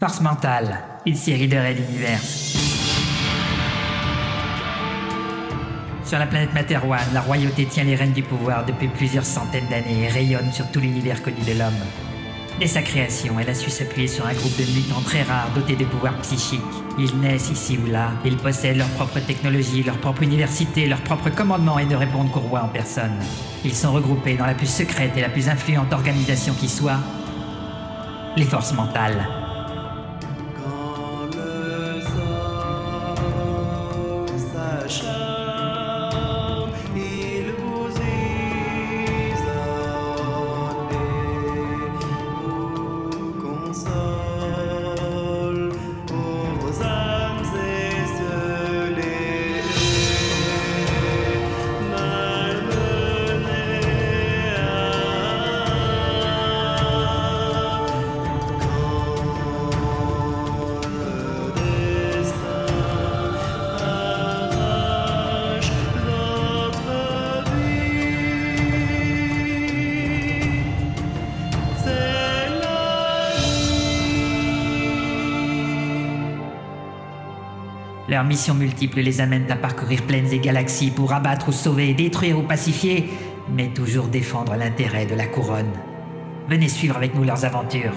Force mentale, une série de raids d'univers. Sur la planète Materwan, la royauté tient les rênes du pouvoir depuis plusieurs centaines d'années et rayonne sur tout l'univers connu de l'homme. Dès sa création, elle a su s'appuyer sur un groupe de mutants très rares dotés de pouvoirs psychiques. Ils naissent ici ou là, ils possèdent leur propre technologie, leur propre université, leur propre commandement et ne répondent qu'au roi en personne. Ils sont regroupés dans la plus secrète et la plus influente organisation qui soit, les forces mentales. Leurs missions multiples les amènent à parcourir plaines et galaxies pour abattre ou sauver, détruire ou pacifier, mais toujours défendre l'intérêt de la couronne. Venez suivre avec nous leurs aventures.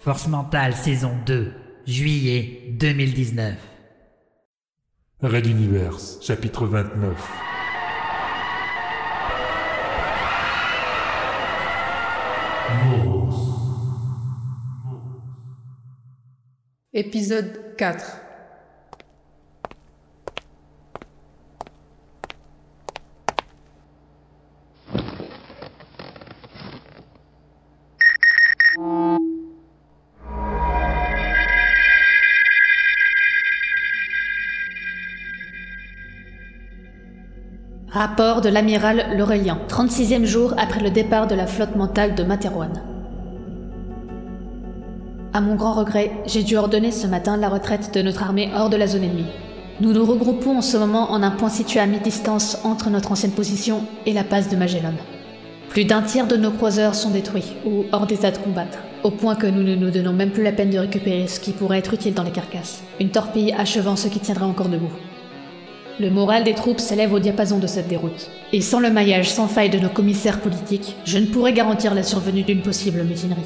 Force mentale saison 2, juillet 2019. Red Universe, chapitre 29. Épisode 4 Rapport de l'amiral Laurelien, 36e jour après le départ de la flotte mentale de Materwan. À mon grand regret, j'ai dû ordonner ce matin la retraite de notre armée hors de la zone ennemie. Nous nous regroupons en ce moment en un point situé à mi-distance entre notre ancienne position et la passe de Magellan. Plus d'un tiers de nos croiseurs sont détruits ou hors d'état de combattre, au point que nous ne nous donnons même plus la peine de récupérer ce qui pourrait être utile dans les carcasses. Une torpille achevant ce qui tiendra encore debout. Le moral des troupes s'élève au diapason de cette déroute. Et sans le maillage sans faille de nos commissaires politiques, je ne pourrais garantir la survenue d'une possible mutinerie.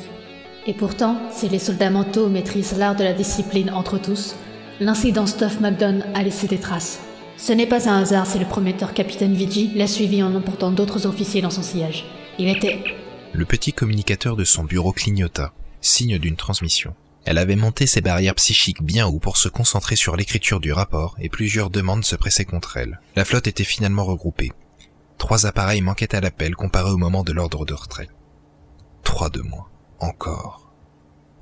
Et pourtant, si les soldats mentaux maîtrisent l'art de la discipline entre tous, l'incident Stuff McDonald a laissé des traces. Ce n'est pas un hasard si le prometteur capitaine Vigi l'a suivi en emportant d'autres officiers dans son sillage. Il était... Le petit communicateur de son bureau clignota, signe d'une transmission. Elle avait monté ses barrières psychiques bien haut pour se concentrer sur l'écriture du rapport et plusieurs demandes se pressaient contre elle. La flotte était finalement regroupée. Trois appareils manquaient à l'appel comparé au moment de l'ordre de retrait. Trois de moins. Encore.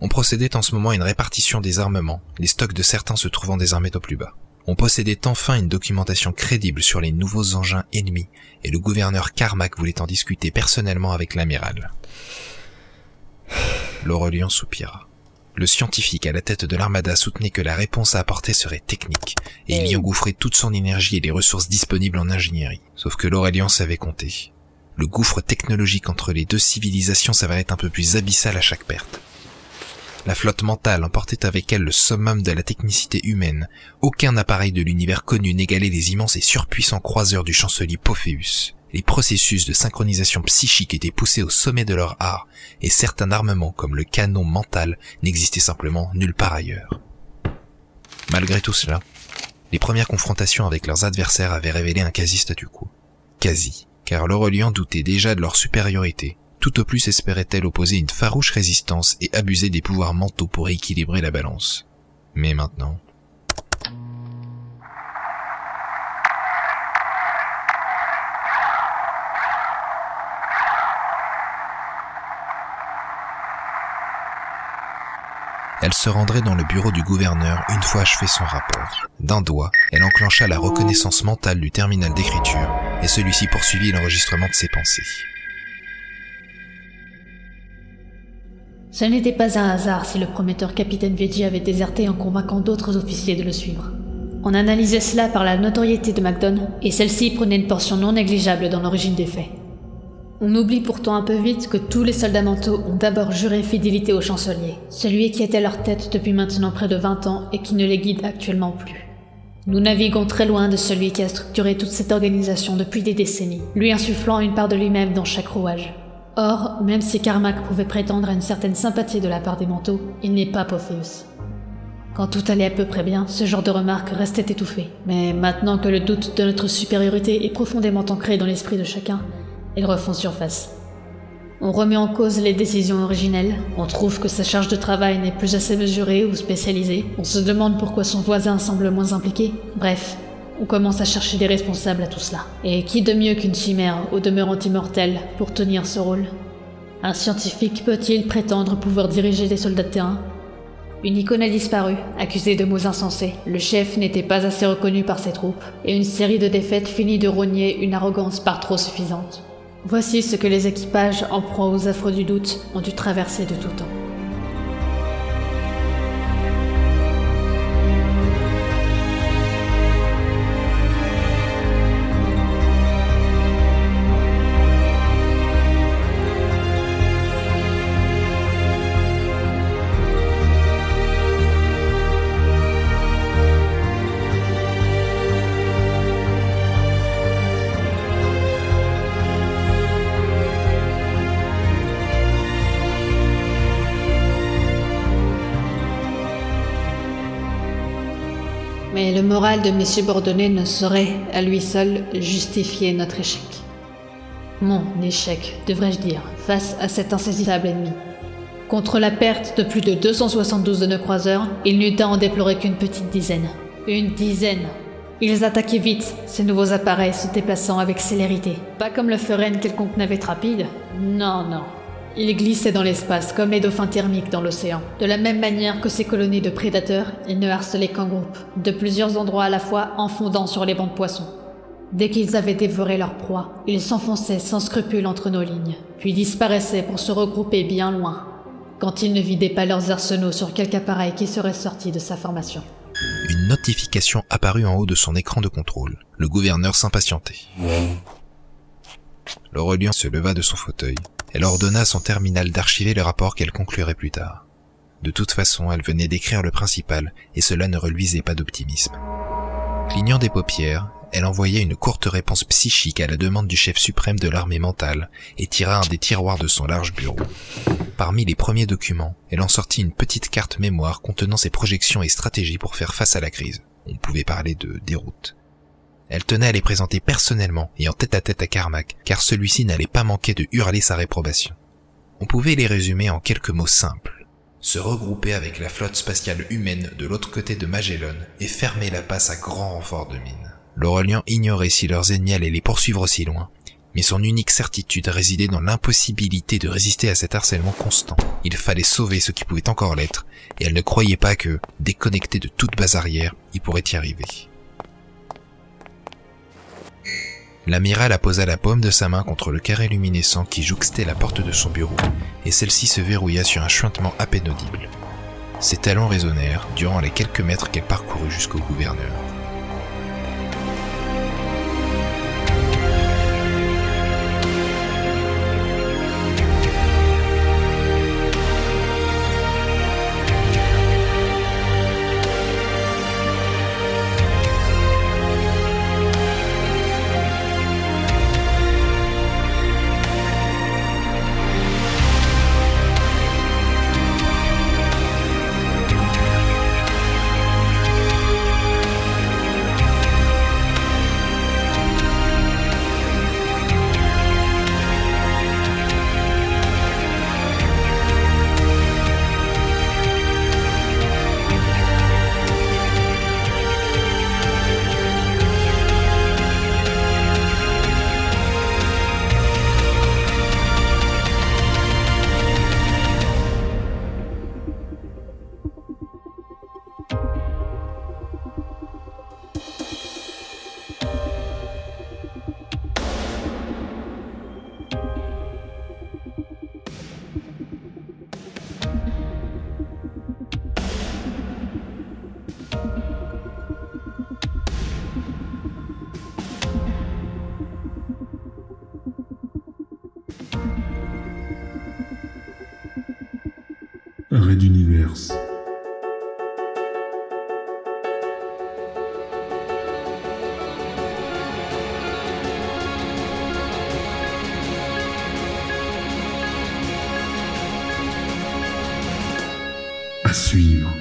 On procédait en ce moment à une répartition des armements, les stocks de certains se trouvant désormais au plus bas. On possédait enfin une documentation crédible sur les nouveaux engins ennemis, et le gouverneur Carmack voulait en discuter personnellement avec l'amiral. L'Aurélien soupira. Le scientifique à la tête de l'armada soutenait que la réponse à apporter serait technique, et il y engouffrait toute son énergie et les ressources disponibles en ingénierie. Sauf que l'Aurélien savait compter. Le gouffre technologique entre les deux civilisations s'avérait un peu plus abyssal à chaque perte. La flotte mentale emportait avec elle le summum de la technicité humaine. Aucun appareil de l'univers connu n'égalait les immenses et surpuissants croiseurs du chancelier Pophéus. Les processus de synchronisation psychique étaient poussés au sommet de leur art, et certains armements comme le canon mental n'existaient simplement nulle part ailleurs. Malgré tout cela, les premières confrontations avec leurs adversaires avaient révélé un quasi statu quo. Quasi, car l'Aurélien doutait déjà de leur supériorité. Tout au plus espérait-elle opposer une farouche résistance et abuser des pouvoirs mentaux pour équilibrer la balance. Mais maintenant, Elle se rendrait dans le bureau du gouverneur une fois achevé son rapport. D'un doigt, elle enclencha la reconnaissance mentale du terminal d'écriture, et celui-ci poursuivit l'enregistrement de ses pensées. Ce n'était pas un hasard si le prometteur capitaine Veggie avait déserté en convainquant d'autres officiers de le suivre. On analysait cela par la notoriété de MacDon, et celle-ci prenait une portion non négligeable dans l'origine des faits. On oublie pourtant un peu vite que tous les soldats mentaux ont d'abord juré fidélité au chancelier, celui qui était leur tête depuis maintenant près de 20 ans et qui ne les guide actuellement plus. Nous naviguons très loin de celui qui a structuré toute cette organisation depuis des décennies, lui insufflant une part de lui-même dans chaque rouage. Or, même si Carmack pouvait prétendre à une certaine sympathie de la part des manteaux, il n'est pas Pophéus. Quand tout allait à peu près bien, ce genre de remarques restait étouffé. Mais maintenant que le doute de notre supériorité est profondément ancré dans l'esprit de chacun, ils refont surface. On remet en cause les décisions originelles, on trouve que sa charge de travail n'est plus assez mesurée ou spécialisée, on se demande pourquoi son voisin semble moins impliqué. Bref, on commence à chercher des responsables à tout cela. Et qui de mieux qu'une chimère au demeurant immortelle pour tenir ce rôle? Un scientifique peut-il prétendre pouvoir diriger des soldats de terrain? Une icône a disparu, accusée de mots insensés. Le chef n'était pas assez reconnu par ses troupes, et une série de défaites finit de rogner une arrogance par trop suffisante. Voici ce que les équipages, en proie aux affres du doute, ont dû traverser de tout temps. Le moral de M. Bourdonnais ne saurait, à lui seul, justifier notre échec. Mon échec, devrais-je dire, face à cet insaisissable ennemi. Contre la perte de plus de 272 de nos croiseurs, il n'eut à en déplorer qu'une petite dizaine. Une dizaine Ils attaquaient vite, ces nouveaux appareils se déplaçant avec célérité. Pas comme le ferait une quelconque navette rapide. Non, non. Ils glissaient dans l'espace comme les dauphins thermiques dans l'océan. De la même manière que ces colonies de prédateurs, ils ne harcelaient qu'en groupe, de plusieurs endroits à la fois en fondant sur les bancs de poissons. Dès qu'ils avaient dévoré leur proie, ils s'enfonçaient sans scrupule entre nos lignes, puis disparaissaient pour se regrouper bien loin, quand ils ne vidaient pas leurs arsenaux sur quelque appareil qui serait sorti de sa formation. Une notification apparut en haut de son écran de contrôle. Le gouverneur s'impatientait. L'Aurélien se leva de son fauteuil. Elle ordonna à son terminal d'archiver le rapport qu'elle conclurait plus tard. De toute façon, elle venait d'écrire le principal, et cela ne reluisait pas d'optimisme. Clignant des paupières, elle envoya une courte réponse psychique à la demande du chef suprême de l'armée mentale et tira un des tiroirs de son large bureau. Parmi les premiers documents, elle en sortit une petite carte mémoire contenant ses projections et stratégies pour faire face à la crise. On pouvait parler de déroute. Elle tenait à les présenter personnellement et en tête à tête à Carmack, car celui-ci n'allait pas manquer de hurler sa réprobation. On pouvait les résumer en quelques mots simples. Se regrouper avec la flotte spatiale humaine de l'autre côté de Magellan et fermer la passe à grand renfort de mine. L'Aurélien ignorait si leurs ennemis allaient les poursuivre aussi loin, mais son unique certitude résidait dans l'impossibilité de résister à cet harcèlement constant. Il fallait sauver ce qui pouvait encore l'être, et elle ne croyait pas que, déconnecté de toute base arrière, il pourrait y arriver. L'amiral apposa la paume de sa main contre le carré luminescent qui jouxtait la porte de son bureau, et celle-ci se verrouilla sur un chuintement à peine audible. Ses talons résonnèrent durant les quelques mètres qu'elle parcourut jusqu'au gouverneur. Suivre.